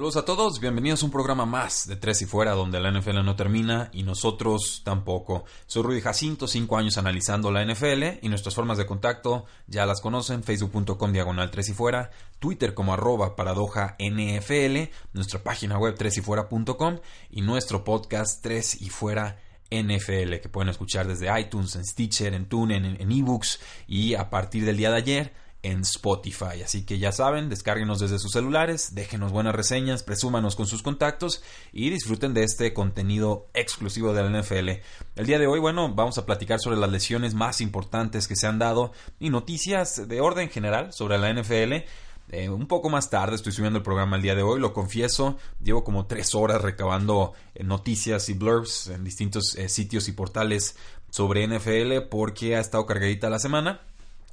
Saludos a todos, bienvenidos a un programa más de Tres y Fuera, donde la NFL no termina y nosotros tampoco. Soy Rudy Jacinto, cinco años analizando la NFL y nuestras formas de contacto ya las conocen, facebook.com diagonal Tres y Fuera, Twitter como arroba paradoja NFL, nuestra página web tresyfuera.com y nuestro podcast Tres y Fuera NFL, que pueden escuchar desde iTunes, en Stitcher, en TuneIn, en ebooks y a partir del día de ayer en Spotify. Así que ya saben, descárguenos desde sus celulares, déjenos buenas reseñas, presúmanos con sus contactos y disfruten de este contenido exclusivo de la NFL. El día de hoy, bueno, vamos a platicar sobre las lesiones más importantes que se han dado y noticias de orden general sobre la NFL. Eh, un poco más tarde estoy subiendo el programa el día de hoy, lo confieso. Llevo como tres horas recabando eh, noticias y blurbs en distintos eh, sitios y portales sobre NFL porque ha estado cargadita la semana.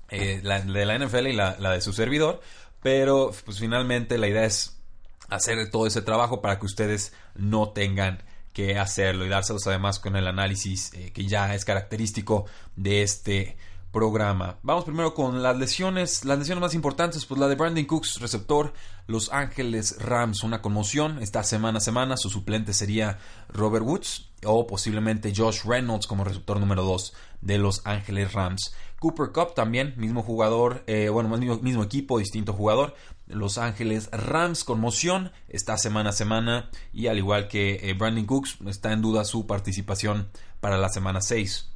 Eh, la de la NFL y la, de su servidor, pero pues finalmente la idea es hacer todo ese trabajo para que ustedes no tengan que hacerlo y dárselos además con el análisis eh, que ya es característico de este programa. Vamos primero con las lesiones, las lesiones más importantes, pues la de Brandon Cooks, receptor Los Ángeles Rams, una conmoción, esta semana a semana, su suplente sería Robert Woods o posiblemente Josh Reynolds como receptor número 2 de Los Ángeles Rams. Cooper Cup también, mismo jugador, eh, bueno, mismo, equipo, distinto jugador. Los Ángeles Rams conmoción está semana a semana y al igual que eh, Brandon Cooks está en duda su participación para la semana 6.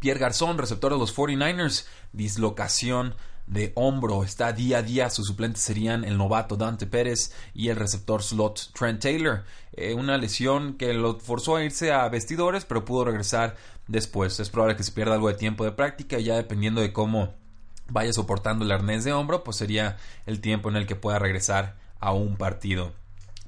Pierre Garzón, receptor de los 49ers, dislocación de hombro. Está día a día. Sus suplentes serían el novato Dante Pérez y el receptor slot Trent Taylor. Eh, una lesión que lo forzó a irse a vestidores, pero pudo regresar después. Es probable que se pierda algo de tiempo de práctica, ya dependiendo de cómo vaya soportando el arnés de hombro, pues sería el tiempo en el que pueda regresar a un partido.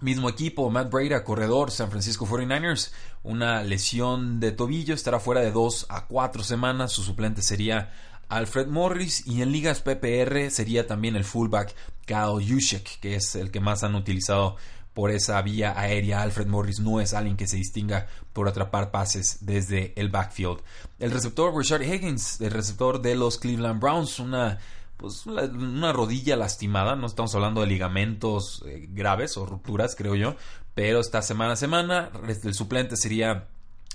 Mismo equipo, Matt Breda, corredor, San Francisco 49ers, una lesión de tobillo, estará fuera de 2 a 4 semanas, su suplente sería Alfred Morris y en ligas PPR sería también el fullback Kyle Juszczyk, que es el que más han utilizado por esa vía aérea. Alfred Morris no es alguien que se distinga por atrapar pases desde el backfield. El receptor Richard Higgins, el receptor de los Cleveland Browns, una pues una rodilla lastimada, no estamos hablando de ligamentos eh, graves o rupturas, creo yo, pero esta semana a semana el suplente sería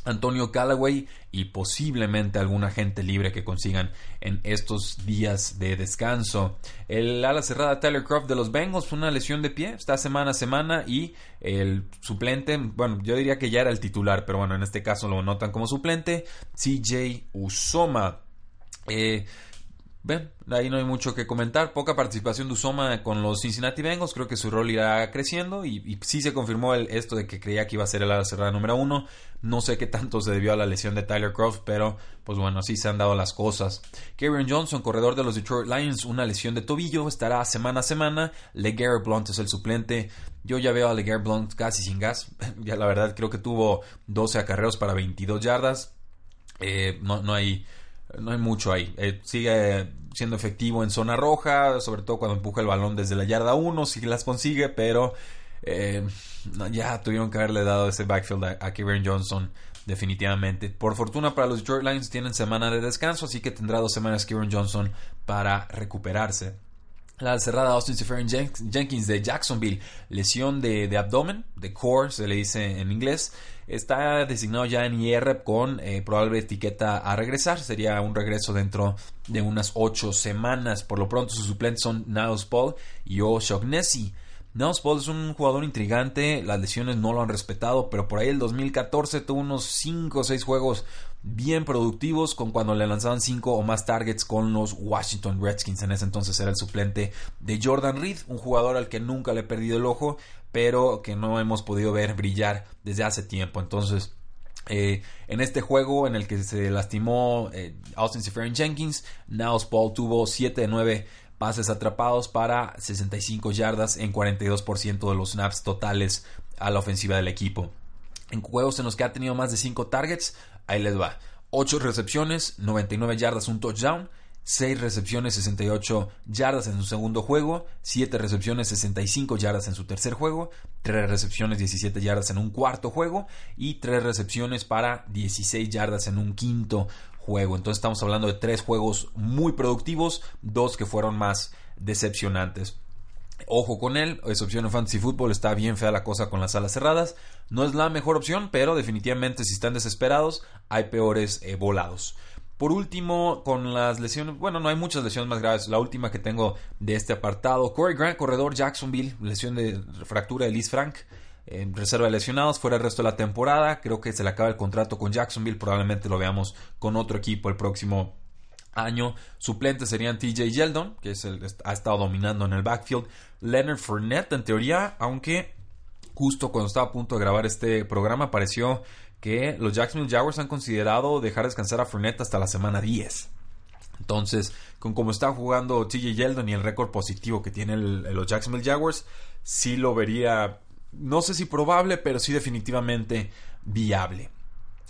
Antonio Callaway y posiblemente alguna gente libre que consigan en estos días de descanso. El ala cerrada Tyler Croft de los Bengals una lesión de pie, está semana a semana y el suplente, bueno, yo diría que ya era el titular, pero bueno, en este caso lo notan como suplente, CJ Usoma. Eh, Ven, ahí no hay mucho que comentar. Poca participación de Usoma con los Cincinnati Bengals. Creo que su rol irá creciendo. Y, sí se confirmó el, esto de que creía que iba a ser el ala cerrada número uno. No sé qué tanto se debió a la lesión de Tyler Croft, pero pues bueno, así se han dado las cosas. Karen Johnson, corredor de los Detroit Lions, una lesión de tobillo. Estará semana a semana. LeGarrette Blunt es el suplente. Yo ya veo a LeGarrette Blunt casi sin gas. ya la verdad creo que tuvo 12 acarreos para 22 yardas. Eh, no, no hay no hay mucho ahí. Eh, sigue siendo efectivo en zona roja, sobre todo cuando empuja el balón desde la yarda 1, si las consigue, pero eh, ya tuvieron que haberle dado ese backfield a, a Johnson definitivamente. Por fortuna para los Detroit Lions tienen semana de descanso, así que tendrá dos semanas Kieran Johnson para recuperarse. La cerrada Austin Seferian Jenkins de Jacksonville, lesión de, abdomen, de core se le dice en inglés, está designado ya en IR con eh, probable etiqueta a regresar, sería un regreso dentro de unas ocho semanas. Por lo pronto sus suplentes son Niles Paul y O'Shaughnessy. Niles Paul es un jugador intrigante, las lesiones no lo han respetado, pero por ahí el 2014 tuvo unos 5 o 6 juegos bien productivos con cuando le lanzaban 5 o más targets con los Washington Redskins. En ese entonces era el suplente de Jordan Reed, un jugador al que nunca le he perdido el ojo, pero que no hemos podido ver brillar desde hace tiempo. Entonces, Eh, en este juego en el que se lastimó eh, Austin Seferian Jenkins, Niles Paul tuvo 7 de 9 pases atrapados para 65 yardas en 42% de los snaps totales a la ofensiva del equipo. En juegos en los que ha tenido más de 5 targets, ahí les va. 8 recepciones, 99 yardas, un touchdown. 6 recepciones, 68 yardas en su segundo juego, 7 recepciones, 65 yardas en su tercer juego, 3 recepciones, 17 yardas en un cuarto juego y 3 recepciones para 16 yardas en un quinto juego. Entonces estamos hablando de 3 juegos muy productivos, 2 que fueron más decepcionantes. Ojo con él, esa opción en Fantasy Football está bien fea la cosa con las alas cerradas. No es la mejor opción, pero definitivamente si están desesperados, hay peores eh, volados. Por último, con las lesiones, bueno, no hay muchas lesiones más graves. La última que tengo de este apartado, Corey Grant, corredor Jacksonville, lesión de fractura de Liz Frank, en reserva de lesionados, fuera el resto de la temporada. Creo que se le acaba el contrato con Jacksonville, probablemente lo veamos con otro equipo el próximo año. Suplentes serían TJ Yeldon, que es el, ha estado dominando en el backfield. Leonard Fournette, en teoría, aunque justo cuando estaba a punto de grabar este programa, apareció que los Jacksonville Jaguars han considerado dejar descansar a Fournette hasta la semana 10. Entonces, con cómo está jugando TJ Yeldon y el récord positivo que tienen los Jacksonville Jaguars, sí lo vería, no sé si probable, pero sí definitivamente viable.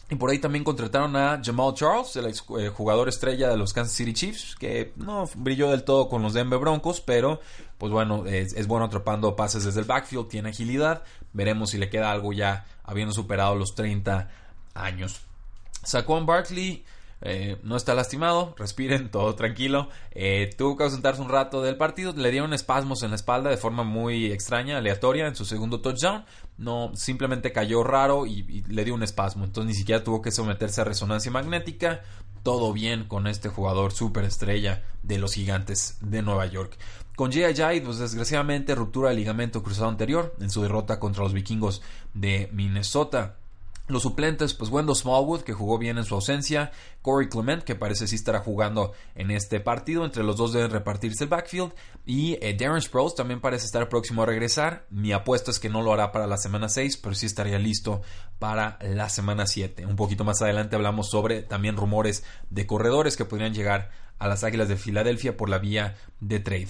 Y por ahí también contrataron a Jamal Charles, el eh, jugador estrella de los Kansas City Chiefs, que no brilló del todo con los Denver Broncos, pero pues bueno, es, es, bueno atrapando pases desde el backfield, tiene agilidad. Veremos si le queda algo ya habiendo superado los 30 años. Saquon Barkley eh, no está lastimado, respiren, todo tranquilo. Eh, tuvo que ausentarse un rato del partido, le dieron espasmos en la espalda de forma muy extraña, aleatoria en su segundo touchdown. No, simplemente cayó raro y, le dio un espasmo, entonces ni siquiera tuvo que someterse a resonancia magnética. Todo bien con este jugador superestrella de los gigantes de Nueva York. Con J.I. pues desgraciadamente ruptura del ligamento cruzado anterior en su derrota contra los vikingos de Minnesota. Los suplentes, pues Wendell Smallwood, que jugó bien en su ausencia, Corey Clement, que parece sí estará jugando en este partido, entre los dos deben repartirse el backfield, y eh, Darren Sproles también parece estar próximo a regresar. Mi apuesta es que no lo hará para la semana 6, pero sí estaría listo para la semana 7. Un poquito más adelante hablamos sobre también rumores de corredores que podrían llegar a las Águilas de Filadelfia por la vía de trade.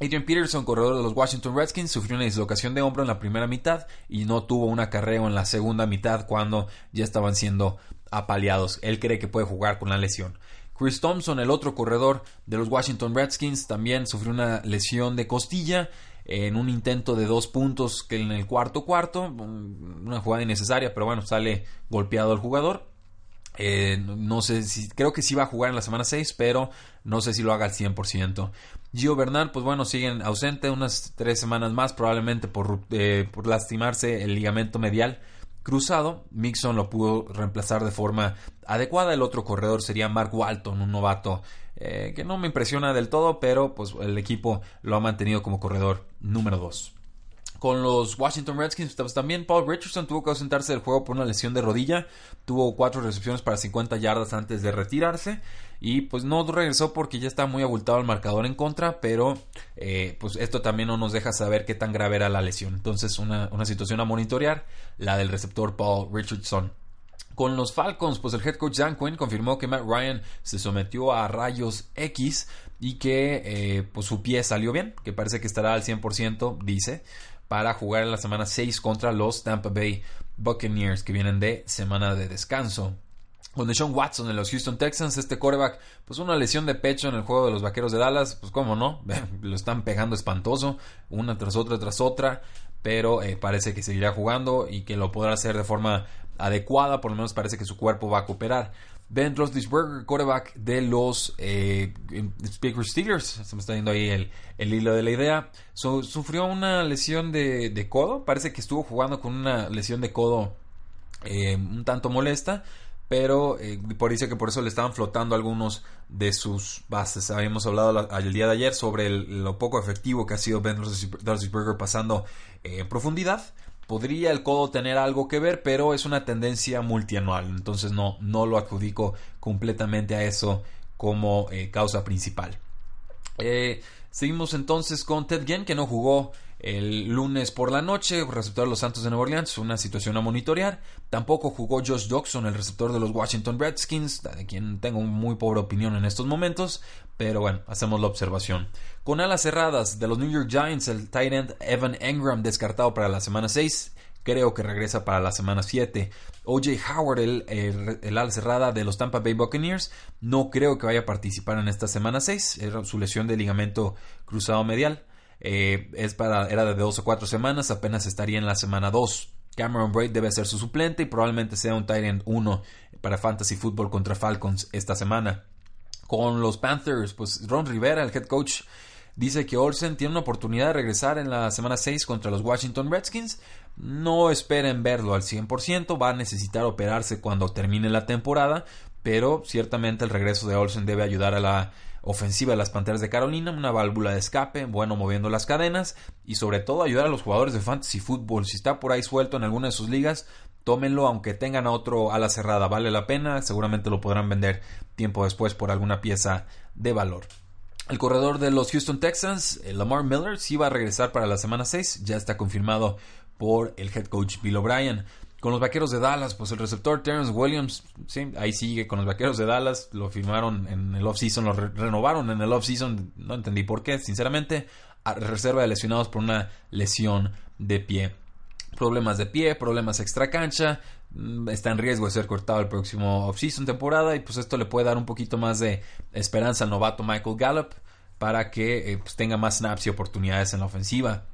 Adrian Peterson, corredor de los Washington Redskins, sufrió una dislocación de hombro en la primera mitad y no tuvo un acarreo en la segunda mitad cuando ya estaban siendo apaleados. Él cree que puede jugar con la lesión. Chris Thompson, el otro corredor de los Washington Redskins, también sufrió una lesión de costilla en un intento de dos puntos que en el cuarto cuarto, una jugada innecesaria, pero bueno, sale golpeado el jugador. Eh, no sé si, creo que sí va a jugar en la semana 6, pero no sé si lo haga al 100%. Gio Bernal, pues bueno, siguen ausente unas tres semanas más, probablemente por, eh, por lastimarse el ligamento medial cruzado. Mixon lo pudo reemplazar de forma adecuada. El otro corredor sería Mark Walton, un novato eh, que no me impresiona del todo, pero pues el equipo lo ha mantenido como corredor número 2 con los Washington Redskins. Pues, también Paul Richardson tuvo que ausentarse del juego por una lesión de rodilla. Tuvo cuatro recepciones para 50 yardas antes de retirarse. Y pues no regresó porque ya está muy abultado el marcador en contra. Pero eh, pues esto también no nos deja saber qué tan grave era la lesión. Entonces una, una situación a monitorear. La del receptor Paul Richardson. Con los Falcons, pues el head coach Dan Quinn confirmó que Matt Ryan se sometió a rayos X y que eh, pues su pie salió bien, que parece que estará al 100%, dice para jugar en la semana 6 contra los Tampa Bay Buccaneers que vienen de semana de descanso. Con Deshaun Watson de los Houston Texans, este coreback, pues una lesión de pecho en el juego de los Vaqueros de Dallas, pues cómo no, lo están pegando espantoso, una tras otra tras otra, pero eh, parece que seguirá jugando y que lo podrá hacer de forma adecuada, por lo menos parece que su cuerpo va a cooperar. Ben Roethlisberger, quarterback de los eh, Steelers, se me está yendo ahí el, hilo de la idea, sufrió una lesión de, codo, parece que estuvo jugando con una lesión de codo eh, un tanto molesta, pero eh, por que por eso le estaban flotando algunos de sus bases. Habíamos hablado el día de ayer sobre lo poco efectivo que ha sido Ben Roethlisberger pasando eh, en profundidad podría el codo tener algo que ver, pero es una tendencia multianual, entonces no, no lo adjudico completamente a eso como eh, causa principal. Eh, seguimos entonces con Ted Ginn, que no jugó el lunes por la noche, receptor de los Santos de Nueva Orleans, una situación a monitorear. Tampoco jugó Josh Doxson, el receptor de los Washington Redskins, de quien tengo muy pobre opinión en estos momentos, pero bueno, hacemos la observación. Con alas cerradas de los New York Giants, el tight end Evan Engram descartado para la semana 6 creo que regresa para la semana 7. OJ Howard, el, el, ala cerrada de los Tampa Bay Buccaneers, no creo que vaya a participar en esta semana 6. Era su lesión de ligamento cruzado medial. Eh, es para, era de dos o cuatro semanas, apenas estaría en la semana 2. Cameron Braid debe ser su suplente y probablemente sea un tight end 1 para Fantasy Football contra Falcons esta semana. Con los Panthers, pues Ron Rivera, el head coach, dice que Olsen tiene una oportunidad de regresar en la semana 6 contra los Washington Redskins. No esperen verlo al 100%, va a necesitar operarse cuando termine la temporada, pero ciertamente el regreso de Olsen debe ayudar a la ofensiva de las Panteras de Carolina, una válvula de escape, bueno, moviendo las cadenas y sobre todo ayudar a los jugadores de fantasy fútbol. Si está por ahí suelto en alguna de sus ligas, tómenlo aunque tengan a otro a la cerrada, vale la pena, seguramente lo podrán vender tiempo después por alguna pieza de valor. El corredor de los Houston Texans, eh, Lamar Miller, sí va a regresar para la semana 6, ya está confirmado por el head coach Bill O'Brien. Con los vaqueros de Dallas, pues el receptor Terrence Williams, sí, ahí sigue con los vaqueros de Dallas. Lo firmaron en el offseason, lo renovaron en el offseason. No entendí por qué, sinceramente. A reserva de lesionados por una lesión de pie. Problemas de pie, problemas extra cancha. Mm, está en riesgo de ser cortado el próximo offseason temporada. Y pues esto le puede dar un poquito más de esperanza al novato Michael Gallup para que eh, pues tenga más snaps y oportunidades en la ofensiva.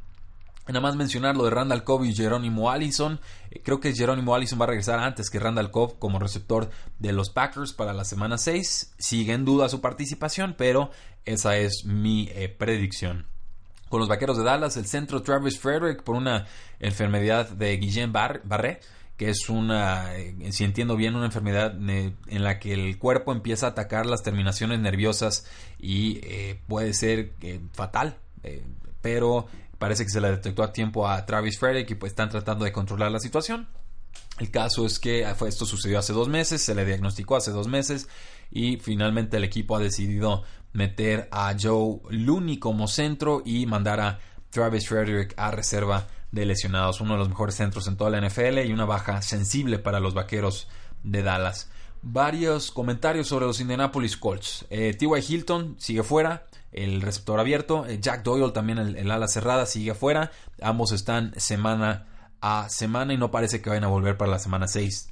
Nada más mencionar lo de Randall Cobb y Jerónimo Allison. Eh, creo que Jerónimo Allison va a regresar antes que Randall Cobb como receptor de los Packers para la semana 6. Sigue en duda su participación, pero esa es mi eh, predicción. Con los vaqueros de Dallas, el centro Travis Frederick por una enfermedad de Guillén Barré, que es una, eh, si entiendo bien, una enfermedad en la que el cuerpo empieza a atacar las terminaciones nerviosas y puede ser fatal. pero Parece que se le detectó a tiempo a Travis Frederick y pues están tratando de controlar la situación. El caso es que esto sucedió hace dos meses, se le diagnosticó hace dos meses y finalmente el equipo ha decidido meter a Joe Looney como centro y mandar a Travis Frederick a reserva de lesionados, uno de los mejores centros en toda la NFL y una baja sensible para los vaqueros de Dallas. Varios comentarios sobre los Indianapolis Colts. Eh, T.Y. Hilton sigue fuera, el receptor abierto. Eh, Jack Doyle también el, ala cerrada sigue afuera. Ambos están semana a semana y no parece que vayan a volver para la semana 6.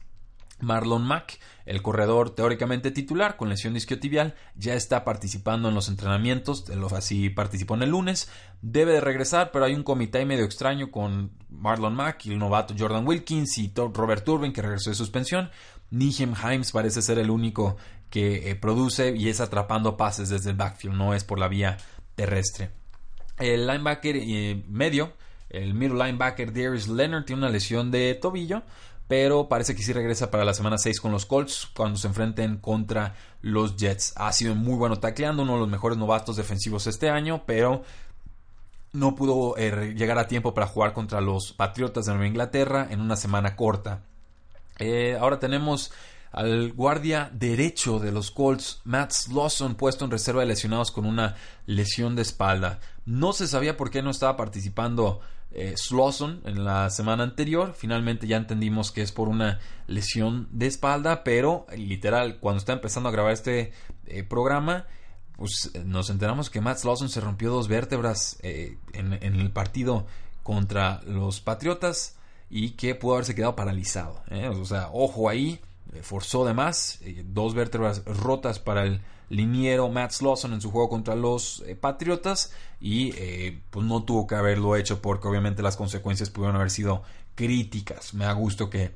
Marlon Mack, el corredor teóricamente titular con lesión isquiotibial, ya está participando en los entrenamientos, así participó en el lunes, debe de regresar, pero hay un comité medio extraño con Marlon Mack y el novato Jordan Wilkins y Robert Turbin que regresó de suspensión. Nijem Himes parece ser el único que eh, produce y es atrapando pases desde el backfield, no es por la vía terrestre. El linebacker eh, medio, el middle linebacker Darius Leonard tiene una lesión de tobillo, pero parece que sí regresa para la semana 6 con los Colts cuando se enfrenten contra los Jets. Ha sido muy bueno tacleando, uno de los mejores novatos defensivos este año, pero no pudo eh, llegar a tiempo para jugar contra los Patriotas de Nueva Inglaterra en una semana corta. Ahora tenemos al guardia derecho de los Colts, Matt Slauson, puesto en reserva de lesionados con una lesión de espalda. No se sabía por qué no estaba participando eh, en la semana anterior. Finalmente ya entendimos que es por una lesión de espalda, pero literal, cuando está empezando a grabar este eh, programa, pues nos enteramos que Matt Slauson se rompió dos vértebras eh, en, en, el partido contra los Patriotas y que pudo haberse quedado paralizado. O sea, ojo ahí eh, forzó de más, eh, dos vértebras rotas para el liniero Matt Slauson en su juego contra los eh, Patriotas y pues no tuvo que haberlo hecho porque obviamente las consecuencias pudieron haber sido críticas. Me da gusto que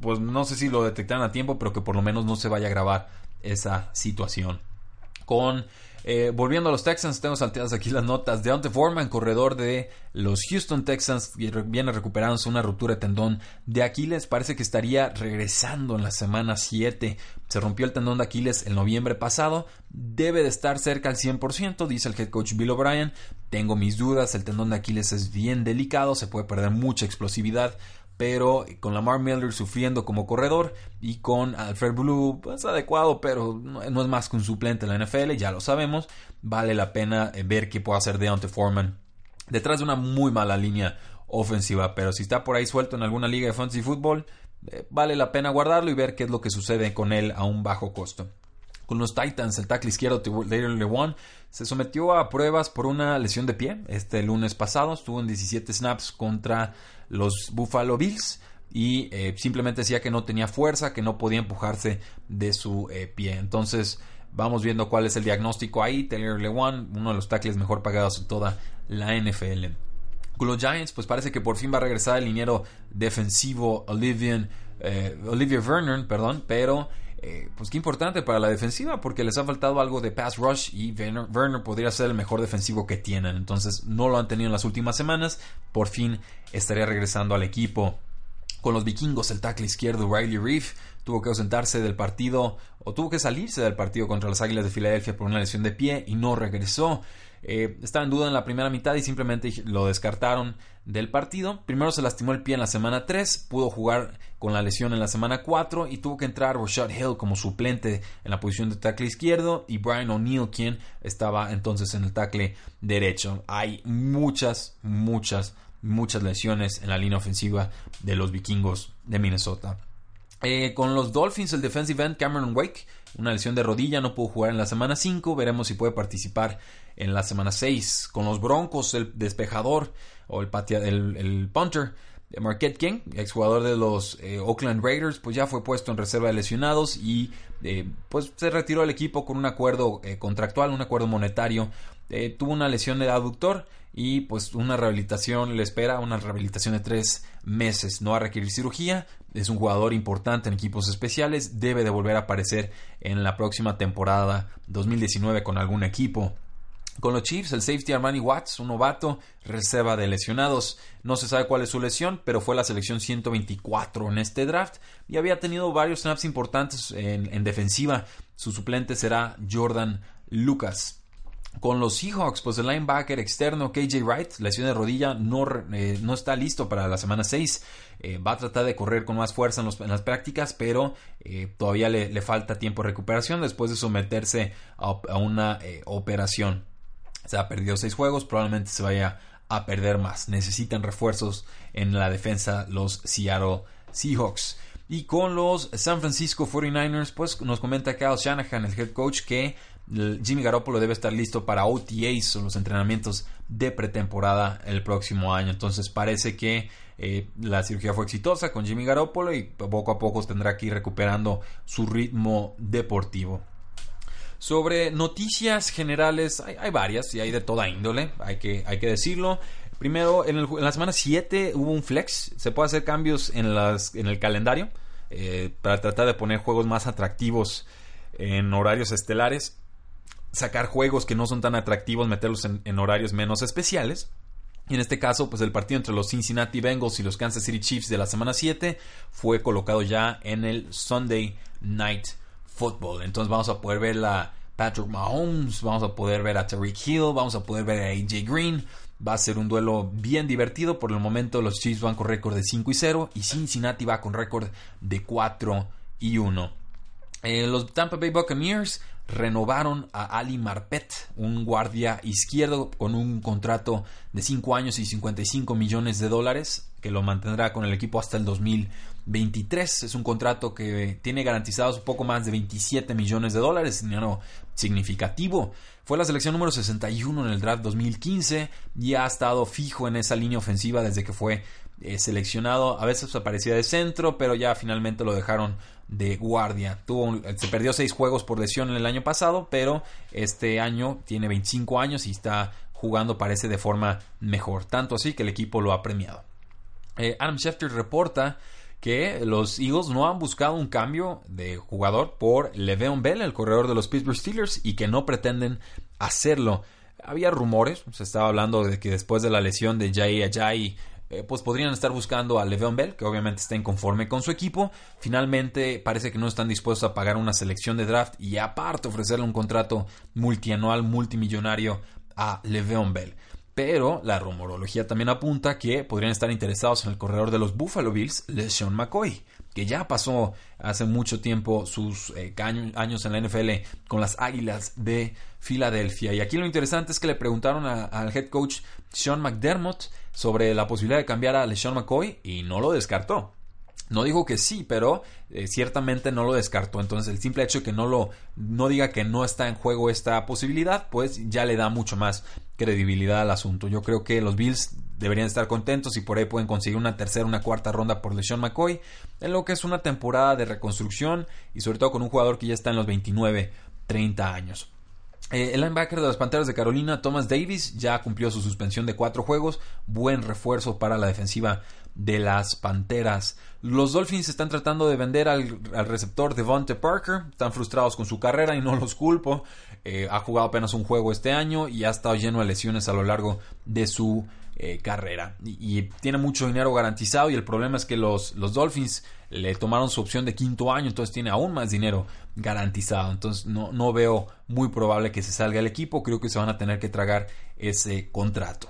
pues no sé si lo detectaron a tiempo, pero que por lo menos no se vaya a grabar esa situación. Con eh, volviendo a los Texans, tengo salteadas aquí las notas. Deontay Foreman, corredor de los Houston Texans, viene recuperándose una ruptura de tendón de Aquiles. Parece que estaría regresando en la semana 7. Se rompió el tendón de Aquiles el noviembre pasado. Debe de estar cerca al 100%, dice el head coach Bill O'Brien. Tengo mis dudas, el tendón de Aquiles es bien delicado, se puede perder mucha explosividad pero con Lamar Miller sufriendo como corredor y con Alfred Blue, pues adecuado, pero no, es más que un suplente en la NFL, ya lo sabemos. Vale la pena eh, ver qué puede hacer Deontay Foreman detrás de una muy mala línea ofensiva, pero si está por ahí suelto en alguna liga de fantasy fútbol, eh, vale la pena guardarlo y ver qué es lo que sucede con él a un bajo costo. Con los Titans, el tackle izquierdo Taylor Lewan se sometió a pruebas por una lesión de pie este lunes pasado. Estuvo en 17 snaps contra los Buffalo Bills y eh, simplemente decía que no tenía fuerza, que no podía empujarse de su eh, pie. Entonces, vamos viendo cuál es el diagnóstico ahí. Taylor Lewan, uno de los tackles mejor pagados en toda la NFL. Con los Giants, pues parece que por fin va a regresar el liniero defensivo Olivier, eh, Olivier Vernon, perdón, pero eh, pues qué importante para la defensiva porque les ha faltado algo de pass rush y Werner, podría ser el mejor defensivo que tienen. Entonces no lo han tenido en las últimas semanas. Por fin estaría regresando al equipo. Con los vikingos, el tackle izquierdo Riley Reef tuvo que ausentarse del partido o tuvo que salirse del partido contra las Águilas de Filadelfia por una lesión de pie y no regresó. Eh, estaba en duda en la primera mitad y simplemente lo descartaron del partido. Primero se lastimó el pie en la semana 3, pudo jugar con la lesión en la semana 4 y tuvo que entrar Rashad Hill como suplente en la posición de tackle izquierdo y Brian O'Neill quien estaba entonces en el tackle derecho. Hay muchas, muchas, muchas lesiones en la línea ofensiva de los vikingos de Minnesota. Eh, con los Dolphins, el defensive end Cameron Wake, una lesión de rodilla, no pudo jugar en la semana 5. Veremos si puede participar en la semana 6. Con los Broncos, el despejador o el, el, el punter, Marquette King, exjugador de los eh, Oakland Raiders, pues ya fue puesto en reserva de lesionados y eh, pues se retiró del equipo con un acuerdo eh, contractual, un acuerdo monetario. tuvo una lesión de aductor y pues una rehabilitación le espera, una rehabilitación de tres meses. No va a requerir cirugía, es un jugador importante en equipos especiales, debe de volver a aparecer en la próxima temporada 2019 con algún equipo. Con los Chiefs, el safety Armani Watts, un novato, reserva de lesionados. No se sabe cuál es su lesión, pero fue la selección 124 en este draft y había tenido varios snaps importantes en, defensiva. Su suplente será Jordan Lucas. Con los Seahawks, pues el linebacker externo KJ Wright, lesión de rodilla, no, eh, no está listo para la semana 6. Eh, va a tratar de correr con más fuerza en, las prácticas, pero eh, todavía le, falta tiempo de recuperación después de someterse a una operación. Se ha perdido seis juegos, probablemente se vaya a perder más. Necesitan refuerzos en la defensa los Seattle Seahawks. Y con los San Francisco 49ers, pues nos comenta Kyle Shanahan, el head coach, que Jimmy Garoppolo debe estar listo para OTAs o los entrenamientos de pretemporada el próximo año. Entonces parece que eh, la cirugía fue exitosa con Jimmy Garoppolo y poco a poco tendrá que ir recuperando su ritmo deportivo. Sobre noticias generales, hay, varias y hay de toda índole, hay que, hay que decirlo. Primero, en, la semana 7 hubo un flex, se puede hacer cambios en, las, en el calendario eh, para tratar de poner juegos más atractivos en horarios estelares, sacar juegos que no son tan atractivos, meterlos en, en horarios menos especiales. Y en este caso, pues el partido entre los Cincinnati Bengals y los Kansas City Chiefs de la semana 7 fue colocado ya en el Sunday Night fútbol. Entonces vamos a poder ver a Patrick Mahomes, vamos a poder ver a Tariq Hill, vamos a poder ver a AJ Green. Va a ser un duelo bien divertido. Por el momento los Chiefs van con récord de 5 y 0 y Cincinnati va con récord de 4 y 1. Eh, los Tampa Bay Buccaneers renovaron a Ali Marpet, un guardia izquierdo con un contrato de 5 años y 55 millones de dólares que lo mantendrá con el equipo hasta el 2023. Es un contrato que tiene garantizados un poco más de 27 millones de dólares, dinero significativo. Fue la selección número 61 en el draft 2015 y ha estado fijo en esa línea ofensiva desde que fue eh, seleccionado. A veces aparecía de centro, pero ya finalmente lo dejaron de guardia. Tuvo, se perdió seis juegos por lesión en el año pasado, pero este año tiene 25 años y está jugando parece de forma mejor. Tanto así que el equipo lo ha premiado. Eh, Adam Schefter reporta que los Eagles no han buscado un cambio de jugador por Le'Veon Bell, el corredor de los Pittsburgh Steelers, y que no pretenden hacerlo. Había rumores, se estaba hablando de que después de la lesión de Jay Ajayi eh, pues podrían estar buscando a Le'Veon Bell, que obviamente está inconforme con su equipo. Finalmente parece que no están dispuestos a pagar una selección de draft y aparte ofrecerle un contrato multianual multimillonario a Le'Veon Bell. Pero la rumorología también apunta que podrían estar interesados en el corredor de los Buffalo Bills, LeSean McCoy, que ya pasó hace mucho tiempo sus eh, años en la NFL con las Águilas de Filadelfia. Y aquí lo interesante es que le preguntaron al head coach Sean McDermott sobre la posibilidad de cambiar a LeSean McCoy y no lo descartó. No dijo que sí, pero eh, ciertamente no lo descartó. Entonces el simple hecho de que no lo no diga que no está en juego esta posibilidad, pues ya le da mucho más credibilidad al asunto. Yo creo que los Bills deberían estar contentos y por ahí pueden conseguir una tercera, una cuarta ronda por LeSean McCoy en lo que es una temporada de reconstrucción y sobre todo con un jugador que ya está en los 29, 30 años. Eh, el linebacker de las Panteras de Carolina, Thomas Davis, ya cumplió su suspensión de cuatro juegos. Buen refuerzo para la defensiva de las Panteras. Los Dolphins están tratando de vender al, receptor Devonte Parker. Están frustrados con su carrera y no los culpo. Eh, ha jugado apenas un juego este año y ha estado lleno de lesiones a lo largo de su eh, carrera. Y, tiene mucho dinero garantizado y el problema es que los, los Dolphins le tomaron su opción de quinto año, entonces tiene aún más dinero garantizado. Entonces no, no veo muy probable que se salga el equipo. Creo que se van a tener que tragar ese contrato.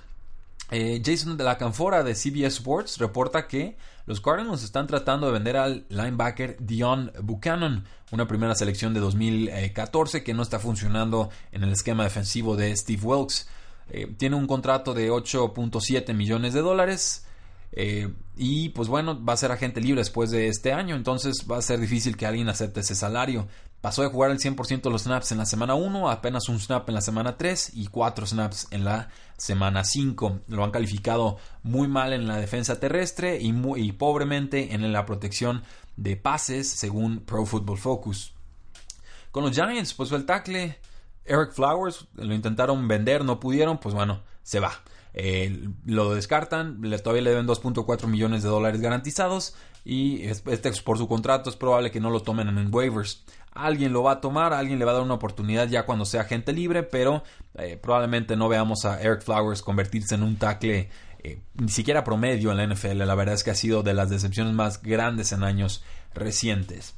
Eh, Jason de la Canfora de CBS Sports reporta que los Cardinals están tratando de vender al linebacker Dion Buchanan, una primera selección de 2014 que no está funcionando en el esquema defensivo de Steve Wilkes. Eh, tiene un contrato de 8.7 millones de dólares. Eh, y pues bueno, va a ser agente libre después de este año, entonces va a ser difícil que alguien acepte ese salario. Pasó de jugar el 100% de los snaps en la semana 1, apenas un snap en la semana 3 y 4 snaps en la semana 5. Lo han calificado muy mal en la defensa terrestre y, muy, pobremente en la protección de pases, según Pro Football Focus. Con los Giants, pues el tackle Eric Flowers, lo intentaron vender, no pudieron, pues bueno, se va. Eh, lo descartan, todavía le deben 2.4 millones de dólares garantizados y este por su contrato es probable que no lo tomen en waivers. Alguien lo va a tomar, alguien le va a dar una oportunidad ya cuando sea gente libre, pero eh, probablemente no veamos a Eric Flowers convertirse en un tackle eh, ni siquiera promedio en la NFL. La verdad es que ha sido de las decepciones más grandes en años recientes.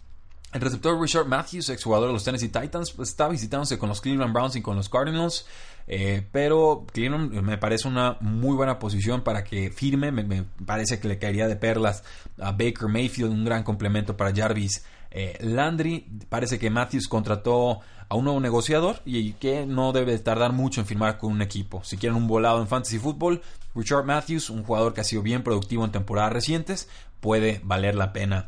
El receptor Richard Matthews, exjugador de los Tennessee Titans, pues, está visitándose con los Cleveland Browns y con los Cardinals. Eh, pero Cleveland me parece una muy buena posición para que firme. Me, parece que le caería de perlas a Baker Mayfield, un gran complemento para Jarvis eh, Landry. Parece que Matthews contrató a un nuevo negociador y que no debe tardar mucho en firmar con un equipo. Si quieren un volado en fantasy football, Richard Matthews, un jugador que ha sido bien productivo en temporadas recientes, puede valer la pena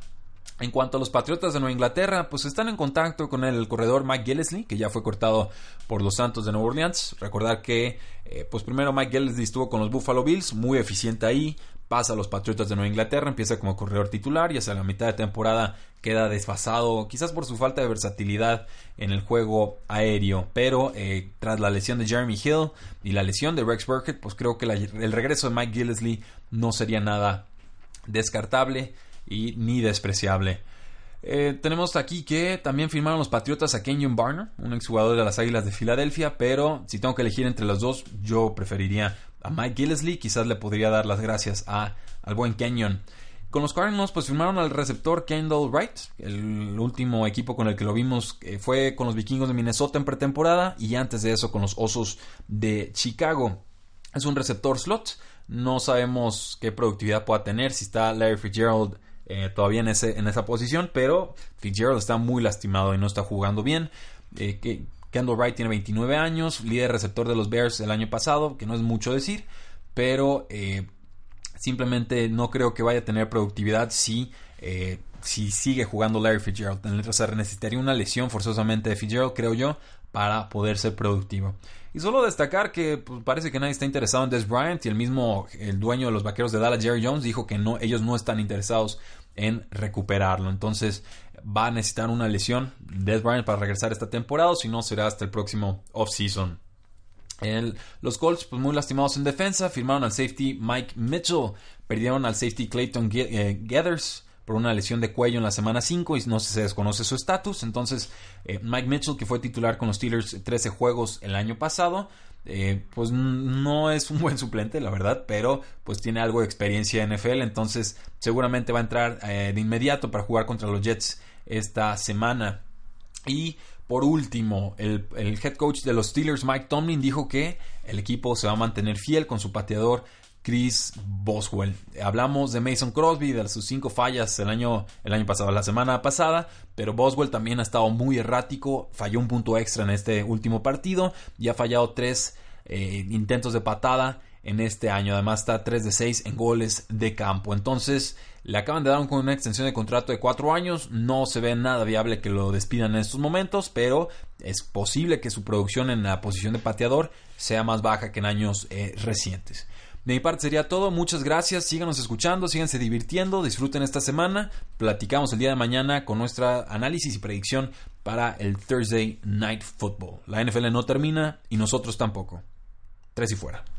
en cuanto a los Patriotas de Nueva Inglaterra, pues están en contacto con el corredor Mike Gillesley, que ya fue cortado por los Santos de Nueva Orleans. Recordar que, eh, pues primero Mike Gillesley estuvo con los Buffalo Bills, muy eficiente ahí, pasa a los Patriotas de Nueva Inglaterra, empieza como corredor titular y hacia la mitad de temporada queda desfasado, quizás por su falta de versatilidad en el juego aéreo. Pero eh, tras la lesión de Jeremy Hill y la lesión de Rex Burkett, pues creo que el regreso de Mike Gillesley no sería nada descartable y ni despreciable. Eh, tenemos aquí que también firmaron los Patriotas a Kenyon Barner, un exjugador de las Águilas de Filadelfia, pero si tengo que elegir entre los dos, yo preferiría a Mike Gillesley, quizás le podría dar las gracias a, al buen Kenyon. Con los Cardinals pues firmaron al receptor Kendall Wright, el último equipo con el que lo vimos eh, fue con los Vikingos de Minnesota en pretemporada y antes de eso con los Osos de Chicago. Es un receptor slot, no sabemos qué productividad pueda tener, si está Larry Fitzgerald eh, todavía en, ese, en esa posición, pero Fitzgerald está muy lastimado y no está jugando bien. Eh, Kendall Wright tiene 29 años, líder receptor de los Bears el año pasado, que no es mucho decir, pero eh, simplemente no creo que vaya a tener productividad si, si sigue jugando Larry Fitzgerald. O sea, necesitaría una lesión forzosamente de Fitzgerald, creo yo, para poder ser productivo. Y solo destacar que pues, parece que nadie está interesado en Des Bryant y el mismo el dueño de los vaqueros de Dallas, Jerry Jones, dijo que no, ellos no están interesados en recuperarlo. Entonces va a necesitar una lesión Des Bryant para regresar esta temporada, si no será hasta el próximo off-season. los Colts, pues muy lastimados en defensa, firmaron al safety Mike Mitchell, perdieron al safety Clayton eh, Gathers por una lesión de cuello en la semana 5 y no se desconoce su estatus. Entonces, eh, Mike Mitchell, que fue titular con los Steelers 13 juegos el año pasado, eh, pues no es un buen suplente, la verdad, pero pues tiene algo de experiencia en NFL, entonces seguramente va a entrar eh, de inmediato para jugar contra los Jets esta semana. Y Por último, el, el head coach de los Steelers, Mike Tomlin, dijo que el equipo se va a mantener fiel con su pateador Chris Boswell. Hablamos de Mason Crosby, de sus cinco fallas el año, el año pasado, la semana pasada, pero Boswell también ha estado muy errático, falló un punto extra en este último partido y ha fallado tres eh, intentos de patada en este año. Además está 3 de 6 en goles de campo. Entonces le acaban de dar una extensión de contrato de 4 años. No se ve nada viable que lo despidan en estos momentos, pero es posible que su producción en la posición de pateador sea más baja que en años eh, recientes. De mi parte sería todo. Muchas gracias. Síganos escuchando, síganse divirtiendo, disfruten esta semana. Platicamos el día de mañana con nuestra análisis y predicción para el Thursday Night Football. La NFL no termina y nosotros tampoco. Tres y fuera.